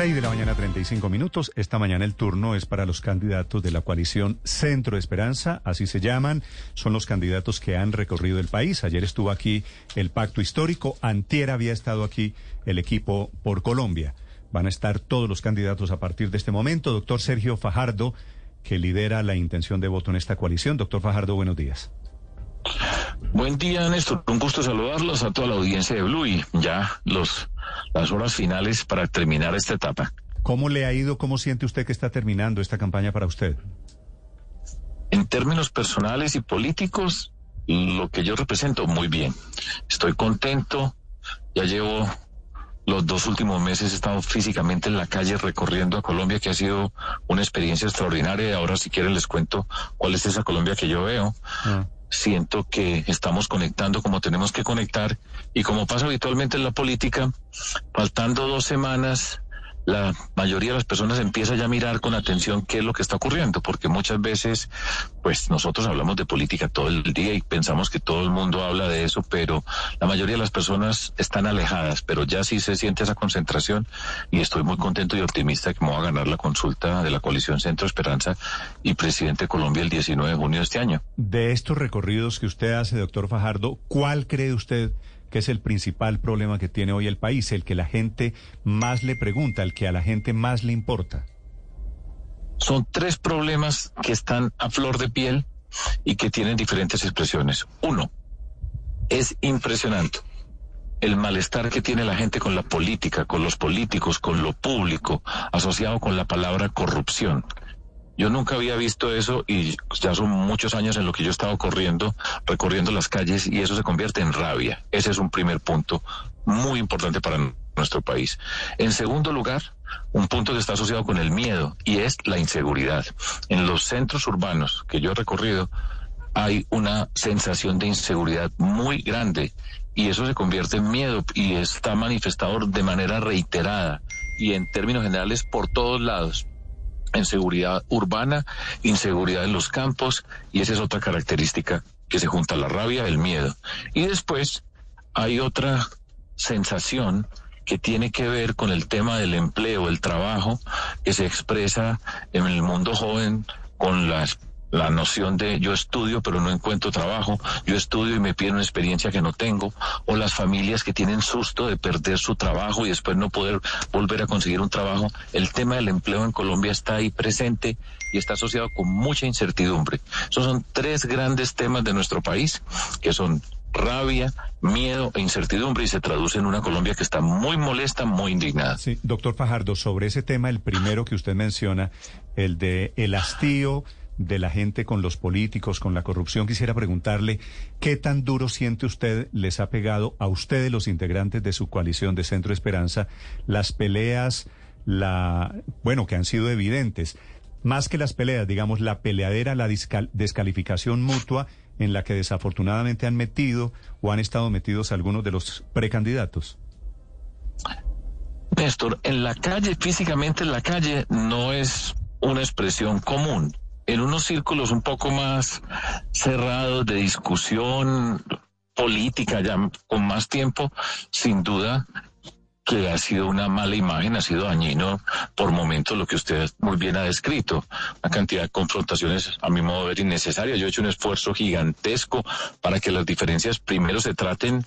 6 de la mañana, 35 minutos. Esta mañana el turno es para los candidatos de la coalición Centro Esperanza, así se llaman. Son los candidatos que han recorrido el país. Ayer estuvo aquí el Pacto Histórico. Antier había estado aquí el equipo por Colombia. Van a estar todos los candidatos a partir de este momento. Doctor Sergio Fajardo, que lidera la intención de voto en esta coalición. Doctor Fajardo, buenos días. Buen día, Néstor. Un gusto saludarlos a toda la audiencia de Blue y ya los, las horas finales para terminar esta etapa. ¿Cómo le ha ido? ¿Cómo siente usted que está terminando esta campaña para usted? En términos personales y políticos, lo que yo represento, muy bien. Estoy contento. Ya llevo los dos últimos meses he estado físicamente en la calle recorriendo a Colombia, que ha sido una experiencia extraordinaria. Ahora, si quieren, les cuento cuál es esa Colombia que yo veo. Ah siento que estamos conectando como tenemos que conectar. Y como pasa habitualmente en la política, faltando dos semanas la mayoría de las personas empieza ya a mirar con atención qué es lo que está ocurriendo, porque muchas veces, pues nosotros hablamos de política todo el día y pensamos que todo el mundo habla de eso, pero la mayoría de las personas están alejadas, pero ya sí se siente esa concentración y estoy muy contento y optimista que me va a ganar la consulta de la coalición Centro Esperanza y presidente de Colombia el 19 de junio de este año. De estos recorridos que usted hace, doctor Fajardo, ¿cuál cree usted? Que es el principal problema que tiene hoy el país, el que la gente más le pregunta, el que a la gente más le importa? Son tres problemas que están a flor de piel y que tienen diferentes expresiones. Uno, es impresionante el malestar que tiene la gente con la política, con los políticos, con lo público, asociado con la palabra corrupción. Yo nunca había visto eso y ya son muchos años en lo que yo he estado corriendo, recorriendo las calles y eso se convierte en rabia. Ese es un primer punto muy importante para nuestro país. En segundo lugar, un punto que está asociado con el miedo y es la inseguridad. En los centros urbanos que yo he recorrido hay una sensación de inseguridad muy grande y eso se convierte en miedo y está manifestado de manera reiterada y en términos generales por todos lados inseguridad urbana, inseguridad en los campos, y esa es otra característica que se junta la rabia, el miedo. Y después hay otra sensación que tiene que ver con el tema del empleo, el trabajo, que se expresa en el mundo joven con las la noción de yo estudio pero no encuentro trabajo, yo estudio y me piden una experiencia que no tengo, o las familias que tienen susto de perder su trabajo y después no poder volver a conseguir un trabajo. El tema del empleo en Colombia está ahí presente y está asociado con mucha incertidumbre. Esos son tres grandes temas de nuestro país que son rabia, miedo e incertidumbre y se traduce en una Colombia que está muy molesta, muy indignada. Sí, doctor Fajardo, sobre ese tema, el primero que usted menciona, el de el hastío de la gente con los políticos, con la corrupción, quisiera preguntarle qué tan duro siente usted, les ha pegado a ustedes, los integrantes de su coalición de Centro Esperanza, las peleas, la, bueno, que han sido evidentes, más que las peleas, digamos, la peleadera, la descalificación mutua en la que desafortunadamente han metido o han estado metidos algunos de los precandidatos. Néstor, en la calle, físicamente en la calle, no es una expresión común en unos círculos un poco más cerrados de discusión política, ya con más tiempo, sin duda que ha sido una mala imagen, ha sido dañino por momentos lo que usted muy bien ha descrito. Una cantidad de confrontaciones, a mi modo de ver, innecesarias. Yo he hecho un esfuerzo gigantesco para que las diferencias primero se traten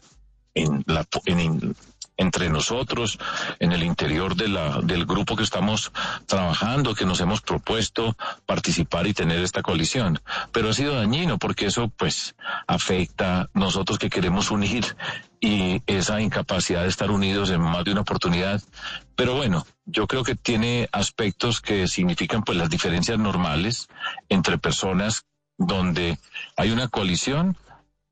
en, la, en, entre nosotros, en el interior del grupo que estamos trabajando, que nos hemos propuesto participar y tener esta coalición. Pero ha sido dañino porque eso pues afecta nosotros que queremos unir y esa incapacidad de estar unidos en más de una oportunidad. Pero bueno, yo creo que tiene aspectos que significan pues las diferencias normales entre personas donde hay una coalición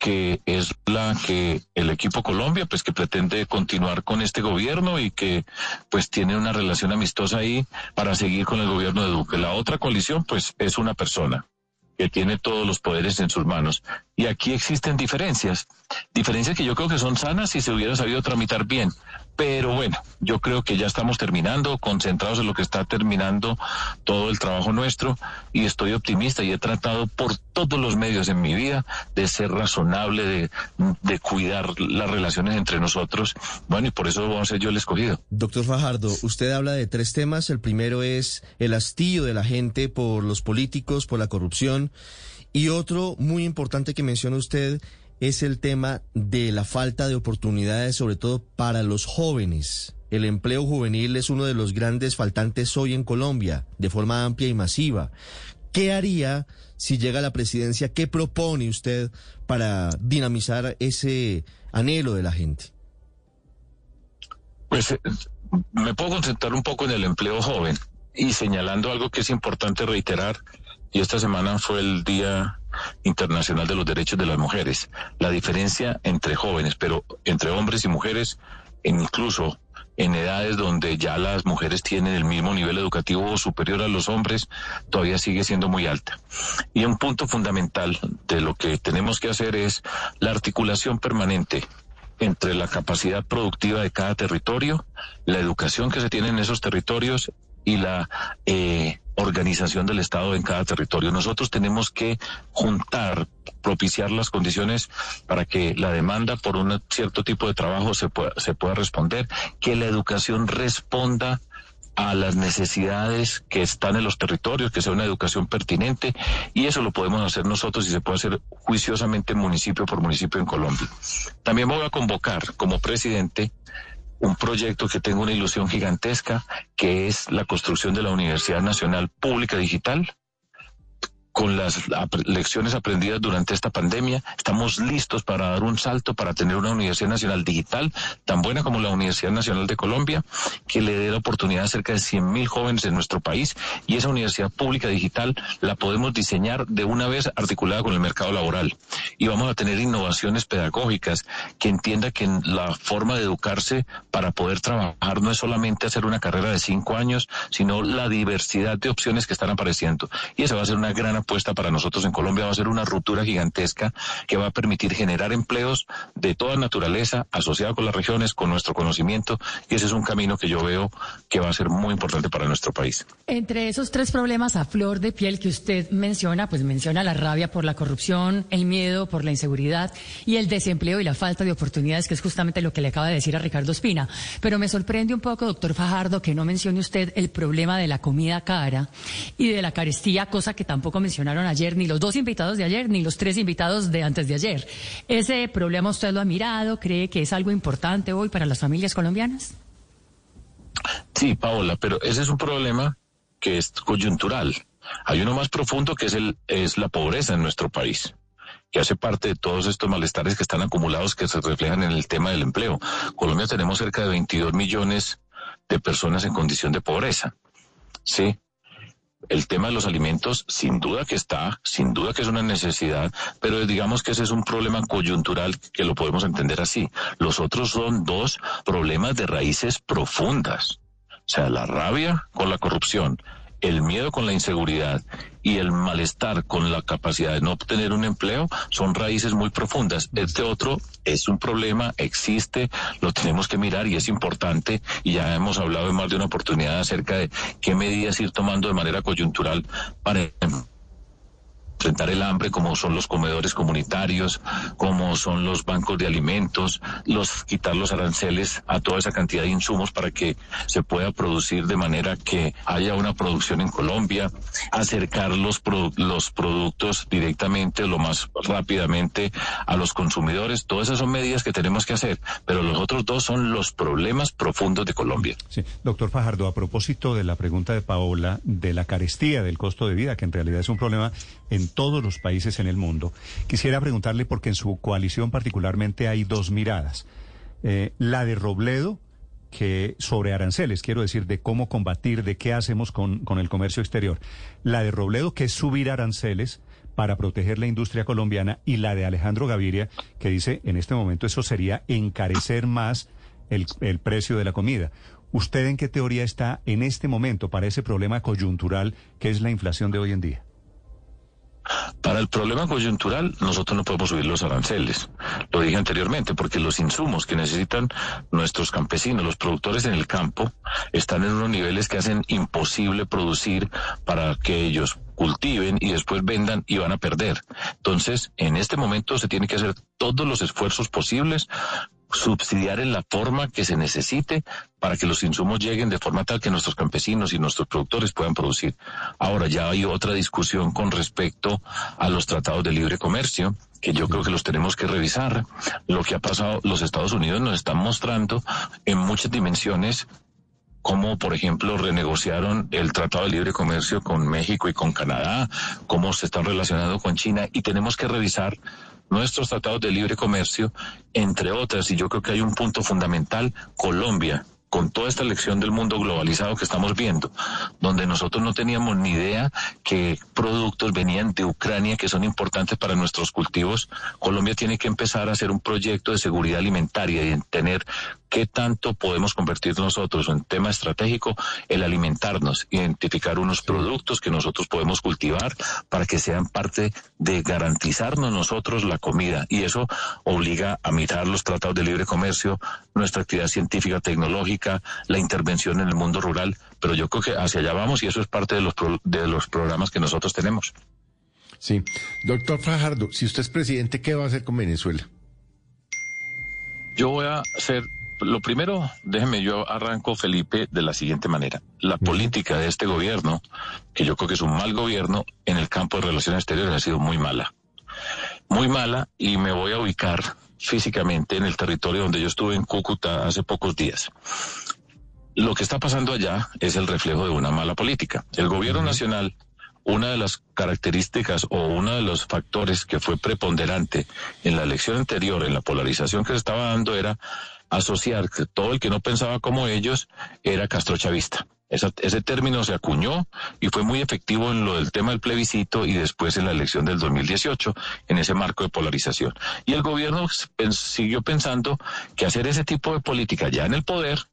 que es la que el equipo Colombia, pues que pretende continuar con este gobierno y que pues tiene una relación amistosa ahí para seguir con el gobierno de Duque. La otra coalición, pues es una persona que tiene todos los poderes en sus manos. Y aquí existen diferencias, diferencias que yo creo que son sanas si se hubiera sabido tramitar bien, Pero bueno, yo creo que ya estamos terminando, concentrados en lo que está terminando todo el trabajo nuestro y estoy optimista y he tratado por todos los medios en mi vida de ser razonable, de, cuidar las relaciones entre nosotros. Bueno, y por eso vamos a ser yo el escogido. Doctor Fajardo, usted habla de tres temas. El primero es el hastío de la gente por los políticos, por la corrupción. Y otro muy importante que menciona usted es el tema de la falta de oportunidades, sobre todo para los jóvenes. El empleo juvenil es uno de los grandes faltantes hoy en Colombia, de forma amplia y masiva. ¿Qué haría si llega a la presidencia? ¿Qué propone usted para dinamizar ese anhelo de la gente? Pues eh, me puedo concentrar un poco en el empleo joven y señalando algo que es importante reiterar y esta semana fue el Día Internacional de los Derechos de las Mujeres. La diferencia entre jóvenes, pero entre hombres y mujeres, incluso en edades donde ya las mujeres tienen el mismo nivel educativo superior a los hombres, todavía sigue siendo muy alta. Y un punto fundamental de lo que tenemos que hacer es la articulación permanente entre la capacidad productiva de cada territorio, la educación que se tiene en esos territorios y la eh, organización del Estado en cada territorio. Nosotros tenemos que juntar, propiciar las condiciones para que la demanda por un cierto tipo de trabajo se pueda, se pueda responder, que la educación responda a las necesidades que están en los territorios, que sea una educación pertinente, y eso lo podemos hacer nosotros y se puede hacer juiciosamente municipio por municipio en Colombia. También voy a convocar como presidente un proyecto que tengo una ilusión gigantesca, que es la construcción de la Universidad Nacional Pública Digital, con las lecciones aprendidas durante esta pandemia, estamos listos para dar un salto para tener una Universidad Nacional digital tan buena como la Universidad Nacional de Colombia, que le dé la oportunidad a cerca de 100.000 jóvenes en nuestro país y esa universidad pública digital la podemos diseñar de una vez articulada con el mercado laboral. Y vamos a tener innovaciones pedagógicas que entienda que la forma de educarse para poder trabajar no es solamente hacer una carrera de cinco años, sino la diversidad de opciones que están apareciendo. Y esa va a ser una gran apuesta para nosotros en Colombia va a ser una ruptura gigantesca que va a permitir generar empleos de toda naturaleza asociado con las regiones, con nuestro conocimiento y ese es un camino que yo veo que va a ser muy importante para nuestro país. Entre esos tres problemas a flor de piel que usted menciona, pues menciona la rabia por la corrupción, el miedo por la inseguridad y el desempleo y la falta de oportunidades, que es justamente lo que le acaba de decir a Ricardo Espina. Pero me sorprende un poco, doctor Fajardo, que no mencione usted el problema de la comida cara y de la carestía, cosa que tampoco mencionó mencionaron ayer, ni los dos invitados de ayer, ni los tres invitados de antes de ayer. ¿Ese problema usted lo ha mirado? ¿Cree que es algo importante hoy para las familias colombianas? Sí, Paola, pero ese es un problema que es coyuntural. Hay uno más profundo que es, el, es la pobreza en nuestro país que hace parte de todos estos malestares que están acumulados que se reflejan en el tema del empleo. Colombia tenemos cerca de 22 millones de personas en condición de pobreza. Sí, el tema de los alimentos, sin duda que está, sin duda que es una necesidad, pero digamos que ese es un problema coyuntural que lo podemos entender así. Los otros son dos problemas de raíces profundas. O sea, la rabia con la corrupción el miedo con la inseguridad y el malestar con la capacidad de no obtener un empleo son raíces muy profundas. Este otro es un problema, existe, lo tenemos que mirar y es importante y ya hemos hablado en más de una oportunidad acerca de qué medidas ir tomando de manera coyuntural para enfrentar el hambre, como son los comedores comunitarios, como son los bancos de alimentos, los quitar los aranceles a toda esa cantidad de insumos para que se pueda producir de manera que haya una producción en Colombia, acercar los, los productos directamente lo más rápidamente a los consumidores. Todas esas son medidas que tenemos que hacer, pero los otros dos son los problemas profundos de Colombia. Sí, doctor Fajardo, a propósito de la pregunta de Paola de la carestía del costo de vida, que en realidad es un problema en todos los países en el mundo. Quisiera preguntarle, porque en su coalición particularmente hay dos miradas. Eh, la de Robledo, que sobre aranceles, quiero decir, de cómo combatir, de qué hacemos con, con el comercio exterior. La de Robledo, que es subir aranceles para proteger la industria colombiana, y la de Alejandro Gaviria, que dice, en este momento eso sería encarecer más el, el precio de la comida. ¿Usted en qué teoría está en este momento para ese problema coyuntural que es la inflación de hoy en día? Para el problema coyuntural, nosotros no podemos subir los aranceles. Lo dije anteriormente, porque los insumos que necesitan nuestros campesinos, los productores en el campo, están en unos niveles que hacen imposible producir para que ellos cultiven y después vendan y van a perder. Entonces, en este momento se tiene que hacer todos los esfuerzos posibles subsidiar en la forma que se necesite para que los insumos lleguen de forma tal que nuestros campesinos y nuestros productores puedan producir. Ahora ya hay otra discusión con respecto a los tratados de libre comercio que yo creo que los tenemos que revisar. Lo que ha pasado, los Estados Unidos nos están mostrando en muchas dimensiones cómo, por ejemplo, renegociaron el Tratado de Libre Comercio con México y con Canadá, cómo se están relacionando con China y tenemos que revisar nuestros tratados de libre comercio, entre otras, y yo creo que hay un punto fundamental, Colombia con toda esta lección del mundo globalizado que estamos viendo, donde nosotros no teníamos ni idea que productos venían de Ucrania que son importantes para nuestros cultivos, Colombia tiene que empezar a hacer un proyecto de seguridad alimentaria y tener qué tanto podemos convertir nosotros en tema estratégico el alimentarnos, identificar unos productos que nosotros podemos cultivar para que sean parte de garantizarnos nosotros la comida. Y eso obliga a mirar los tratados de libre comercio, nuestra actividad científica, tecnológica, la intervención en el mundo rural. Pero yo creo que hacia allá vamos y eso es parte de los, de los programas que nosotros tenemos. Sí. Doctor Fajardo, si usted es presidente, ¿qué va a hacer con Venezuela? Yo voy a hacer lo primero, déjeme yo arranco, Felipe, de la siguiente manera. La política de este gobierno, que yo creo que es un mal gobierno, en el campo de relaciones exteriores ha sido muy mala. Muy mala y me voy a ubicar físicamente en el territorio donde yo estuve en Cúcuta hace pocos días. Lo que está pasando allá es el reflejo de una mala política. El gobierno nacional una de las características o uno de los factores que fue preponderante en la elección anterior, en la polarización que se estaba dando, era asociar que todo el que no pensaba como ellos era castrochavista. ese término se acuñó y fue muy efectivo en lo del tema del plebiscito y después en la elección del 2018, en ese marco de polarización. Y el gobierno siguió pensando que hacer ese tipo de política ya en el poder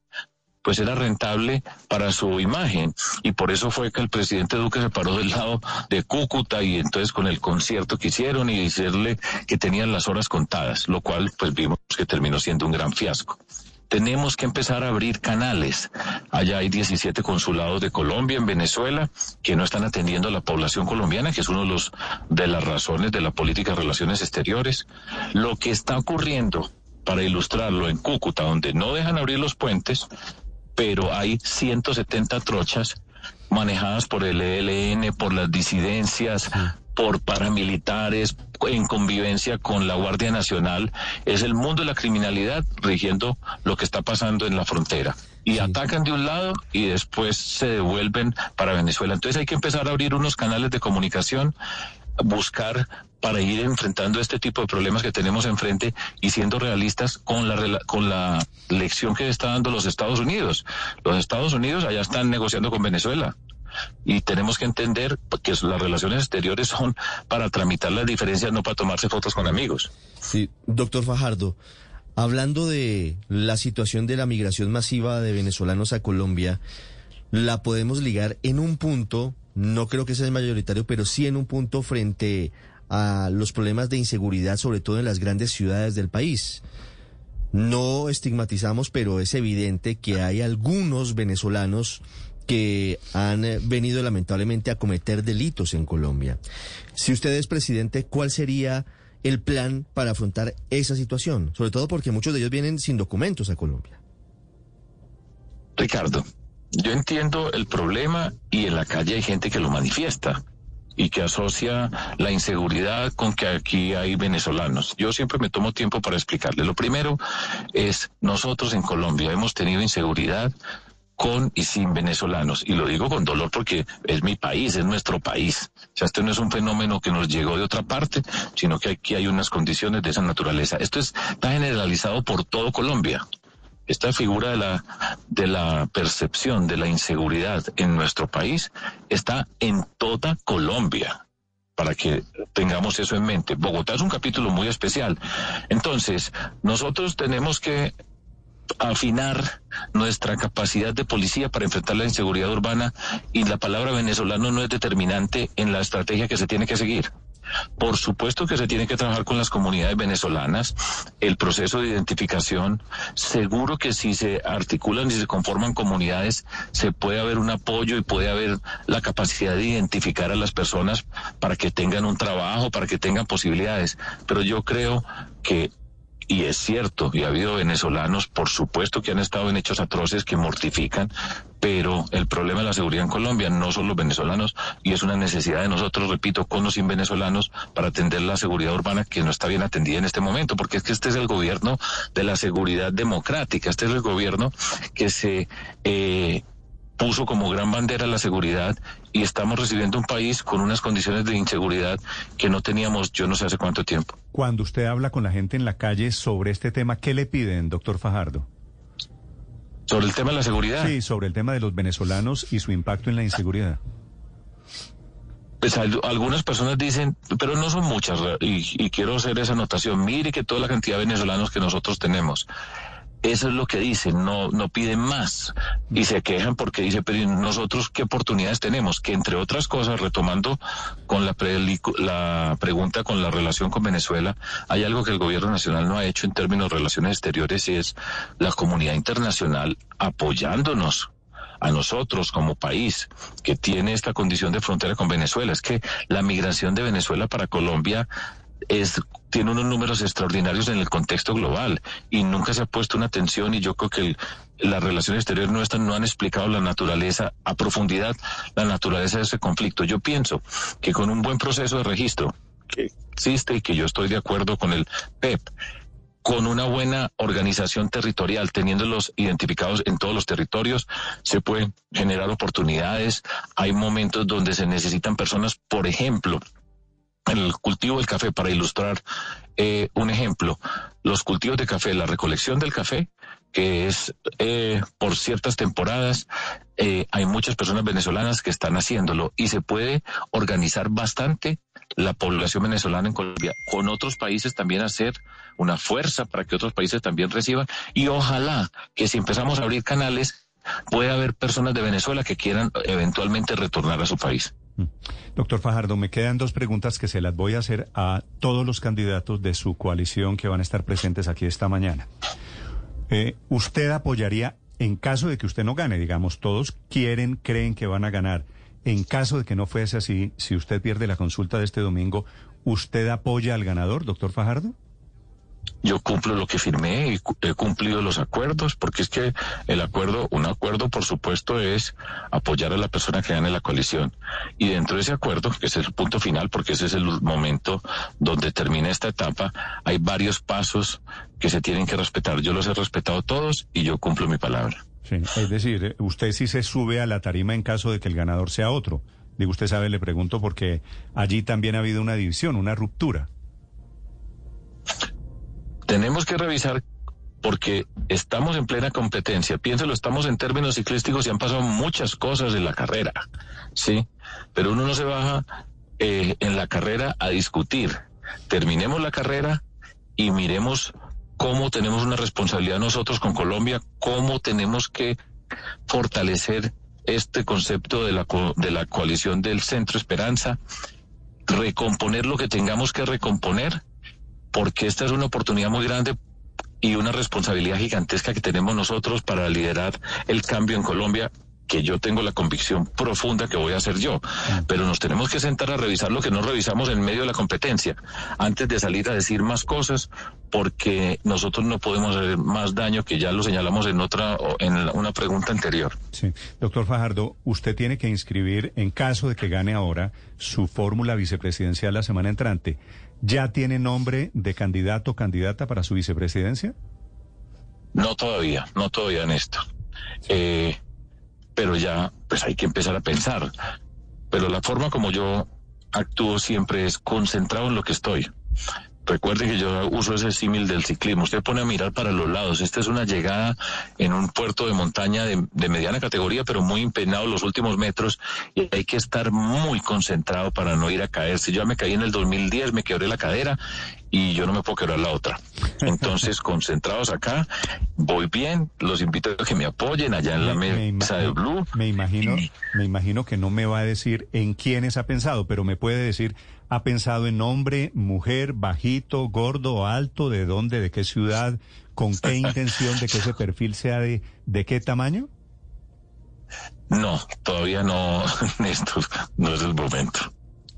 pues era rentable para su imagen y por eso fue que el presidente Duque se paró del lado de Cúcuta y entonces con el concierto que hicieron y decirle que tenían las horas contadas, lo cual pues vimos que terminó siendo un gran fiasco tenemos que empezar a abrir canales. Allá hay 17 consulados de Colombia en Venezuela que no están atendiendo a la población colombiana, que es uno de los de las razones de la política de relaciones exteriores. Lo que está ocurriendo para ilustrarlo en Cúcuta, donde no dejan abrir los puentes, pero hay 170 trochas manejadas por el ELN, por las disidencias, por paramilitares, en convivencia con la Guardia Nacional. Es el mundo de la criminalidad rigiendo lo que está pasando en la frontera. Y atacan de un lado y después se devuelven para Venezuela. Entonces hay que empezar a abrir unos canales de comunicación buscar para ir enfrentando este tipo de problemas que tenemos enfrente y siendo realistas con la, con la lección que está dando los Estados Unidos. Los Estados Unidos allá están negociando con Venezuela y tenemos que entender que las relaciones exteriores son para tramitar las diferencias, no para tomarse fotos con amigos. Sí, doctor Fajardo, hablando de la situación de la migración masiva de venezolanos a Colombia, la podemos ligar en un punto no creo que sea el mayoritario, pero sí en un punto frente a los problemas de inseguridad, sobre todo en las grandes ciudades del país. No estigmatizamos, pero es evidente que hay algunos venezolanos que han venido lamentablemente a cometer delitos en Colombia. Si usted es presidente, ¿cuál sería el plan para afrontar esa situación? Sobre todo porque muchos de ellos vienen sin documentos a Colombia. Ricardo, yo entiendo el problema y en la calle hay gente que lo manifiesta y que asocia la inseguridad con que aquí hay venezolanos. Yo siempre me tomo tiempo para explicarle. Lo primero es, nosotros en Colombia hemos tenido inseguridad con y sin venezolanos. Y lo digo con dolor porque es mi país, es nuestro país. O sea, este no es un fenómeno que nos llegó de otra parte, sino que aquí hay unas condiciones de esa naturaleza. Esto está generalizado por todo Colombia esta figura de la, de la percepción de la inseguridad en nuestro país está en toda Colombia para que tengamos eso en mente. Bogotá es un capítulo muy especial. Entonces, nosotros tenemos que afinar nuestra capacidad de policía para enfrentar la inseguridad urbana y la palabra venezolano no es determinante en la estrategia que se tiene que seguir. Por supuesto que se tiene que trabajar con las comunidades venezolanas, el proceso de identificación, seguro que si se articulan y se conforman comunidades, se puede haber un apoyo y puede haber la capacidad de identificar a las personas para que tengan un trabajo, para que tengan posibilidades. Pero yo creo que y es cierto, y ha habido venezolanos, por supuesto, que han estado en hechos atroces que mortifican, pero el problema de la seguridad en Colombia no son los venezolanos y es una necesidad de nosotros, repito, con los venezolanos para atender la seguridad urbana que no está bien atendida en este momento, porque es que este es el gobierno de la seguridad democrática, este es el gobierno que se... Eh, puso como gran bandera la seguridad y estamos recibiendo un país con unas condiciones de inseguridad que no teníamos yo no sé hace cuánto tiempo. Cuando usted habla con la gente en la calle sobre este tema, ¿qué le piden, doctor Fajardo? Sobre el tema de la seguridad. Sí, sobre el tema de los venezolanos y su impacto en la inseguridad. Pues algunas personas dicen, pero no son muchas, y, y quiero hacer esa anotación, mire que toda la cantidad de venezolanos que nosotros tenemos. Eso es lo que dicen, no, no piden más. Y se quejan porque dice, pero nosotros qué oportunidades tenemos? Que entre otras cosas, retomando con la, la pregunta con la relación con Venezuela, hay algo que el gobierno nacional no ha hecho en términos de relaciones exteriores y es la comunidad internacional apoyándonos a nosotros como país que tiene esta condición de frontera con Venezuela. Es que la migración de Venezuela para Colombia es, tiene unos números extraordinarios en el contexto global y nunca se ha puesto una atención y yo creo que las relaciones exteriores nuestras no han explicado la naturaleza a profundidad, la naturaleza de ese conflicto. Yo pienso que con un buen proceso de registro que existe y que yo estoy de acuerdo con el PEP, con una buena organización territorial, teniéndolos identificados en todos los territorios, se pueden generar oportunidades. Hay momentos donde se necesitan personas, por ejemplo, el cultivo del café, para ilustrar eh, un ejemplo, los cultivos de café, la recolección del café, que es eh, por ciertas temporadas, eh, hay muchas personas venezolanas que están haciéndolo y se puede organizar bastante la población venezolana en Colombia, con otros países también hacer una fuerza para que otros países también reciban y ojalá que si empezamos a abrir canales pueda haber personas de Venezuela que quieran eventualmente retornar a su país. Mm. Doctor Fajardo, me quedan dos preguntas que se las voy a hacer a todos los candidatos de su coalición que van a estar presentes aquí esta mañana. Eh, ¿Usted apoyaría, en caso de que usted no gane, digamos, todos quieren, creen que van a ganar, en caso de que no fuese así, si usted pierde la consulta de este domingo, ¿usted apoya al ganador, doctor Fajardo? Yo cumplo lo que firmé y he cumplido los acuerdos, porque es que el acuerdo, un acuerdo por supuesto es apoyar a la persona que gane la coalición. Y dentro de ese acuerdo, que es el punto final, porque ese es el momento donde termina esta etapa, hay varios pasos que se tienen que respetar. Yo los he respetado todos y yo cumplo mi palabra. Sí, es decir, usted sí se sube a la tarima en caso de que el ganador sea otro. Digo, usted sabe, le pregunto porque allí también ha habido una división, una ruptura. Tenemos que revisar porque estamos en plena competencia. Piénselo, estamos en términos ciclísticos y han pasado muchas cosas en la carrera, ¿sí? Pero uno no se baja eh, en la carrera a discutir. Terminemos la carrera y miremos cómo tenemos una responsabilidad nosotros con Colombia, cómo tenemos que fortalecer este concepto de la, de la coalición del Centro Esperanza, recomponer lo que tengamos que recomponer porque esta es una oportunidad muy grande y una responsabilidad gigantesca que tenemos nosotros para liderar el cambio en Colombia que yo tengo la convicción profunda que voy a hacer yo. Pero nos tenemos que sentar a revisar lo que no revisamos en medio de la competencia, antes de salir a decir más cosas, porque nosotros no podemos hacer más daño que ya lo señalamos en otra, en una pregunta anterior. Sí. Doctor Fajardo, usted tiene que inscribir, en caso de que gane ahora, su fórmula vicepresidencial la semana entrante. ¿Ya tiene nombre de candidato o candidata para su vicepresidencia? No todavía, no todavía, Néstor. Eh, pero ya, pues hay que empezar a pensar. Pero la forma como yo actúo siempre es concentrado en lo que estoy. Recuerde que yo uso ese símil del ciclismo. Usted pone a mirar para los lados. Esta es una llegada en un puerto de montaña de, mediana categoría, pero muy empeñado los últimos metros y hay que estar muy concentrado para no ir a caer. Si yo me caí en el 2010, me quebré la cadera y yo no me puedo quebrar la otra. Entonces, concentrados acá, voy bien, los invito a que me apoyen allá en la mesa de Blue. Me imagino, me imagino que no me va a decir en quiénes ha pensado, pero me puede decir, ¿ha pensado en hombre, mujer, bajito, gordo, alto, de dónde, de qué ciudad, con qué intención de que ese perfil sea de, de qué tamaño? No, todavía no, Néstor, no es el momento.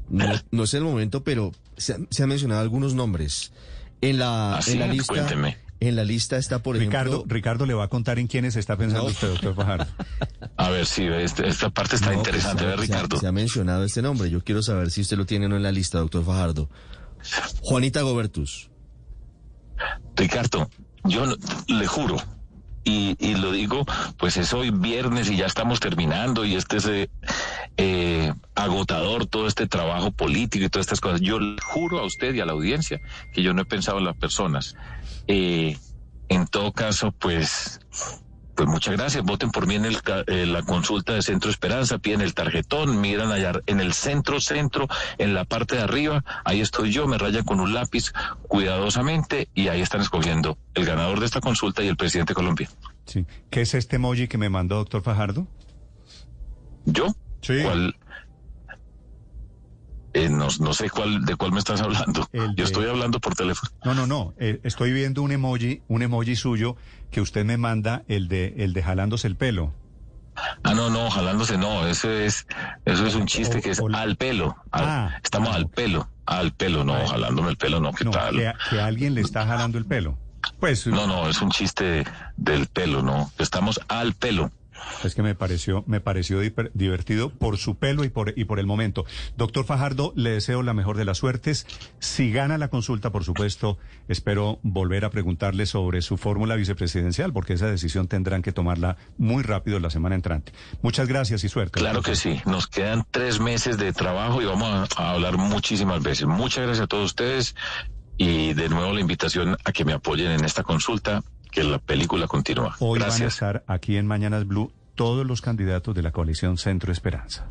No, no es el momento, pero se, se han mencionado algunos nombres. En la, Así, en la lista. cuénteme. En la lista está, por Ricardo, ejemplo. Ricardo le va a contar en quiénes está pensando No. usted, doctor Fajardo. A ver, sí, este- esta parte está No, interesante, pues, ¿verdad, se ha- Ricardo? Se ha mencionado este nombre. Yo quiero saber si usted lo tiene o no en la lista, doctor Fajardo. Juanita Gobertus. Ricardo, yo le juro, y, y lo digo, pues es hoy viernes y ya estamos terminando y este es eh, eh, agotador todo este trabajo político y todas estas cosas. Yo le juro a usted y a la audiencia que yo no he pensado en las personas. Eh, en todo caso, pues... Pues muchas gracias. Voten por mí en el eh, la consulta de Centro Esperanza, piden el tarjetón, miran allá en el centro, centro, en la parte de arriba, ahí estoy yo, me rayan con un lápiz cuidadosamente y ahí están escogiendo el ganador de esta consulta y el presidente de Colombia. Sí. ¿Qué es este emoji que me mandó doctor Fajardo? ¿Yo? Sí. ¿Cuál? Eh, no, no sé cuál de cuál me estás hablando. El de- Yo estoy hablando por teléfono. No, no, no. eh, estoy viendo un emoji, un emoji suyo que usted me manda, el de, el de jalándose el pelo. Ah, no, no, jalándose no, eso es, eso es un chiste que es O- al pelo. al- Ah, estamos al pelo, al pelo, no, jalándome el pelo, no, ¿qué No, tal? que, a- que alguien le está jalando el pelo. Pues No, no, es un chiste del pelo, no, estamos al pelo. Es que me pareció, me pareció divertido por su pelo y por, y por el momento. Doctor Fajardo, le deseo la mejor de las suertes. Si gana la consulta, por supuesto, espero volver a preguntarle sobre su fórmula vicepresidencial, porque esa decisión tendrán que tomarla muy rápido la semana entrante. Muchas gracias y suerte. Claro que sí, nos quedan tres meses de trabajo y vamos a hablar muchísimas veces. Muchas gracias a todos ustedes y de nuevo la invitación a que me apoyen en esta consulta, que la película continúa. Hoy van a estar aquí en Mañanas Blue todos los candidatos de la coalición Centro Esperanza.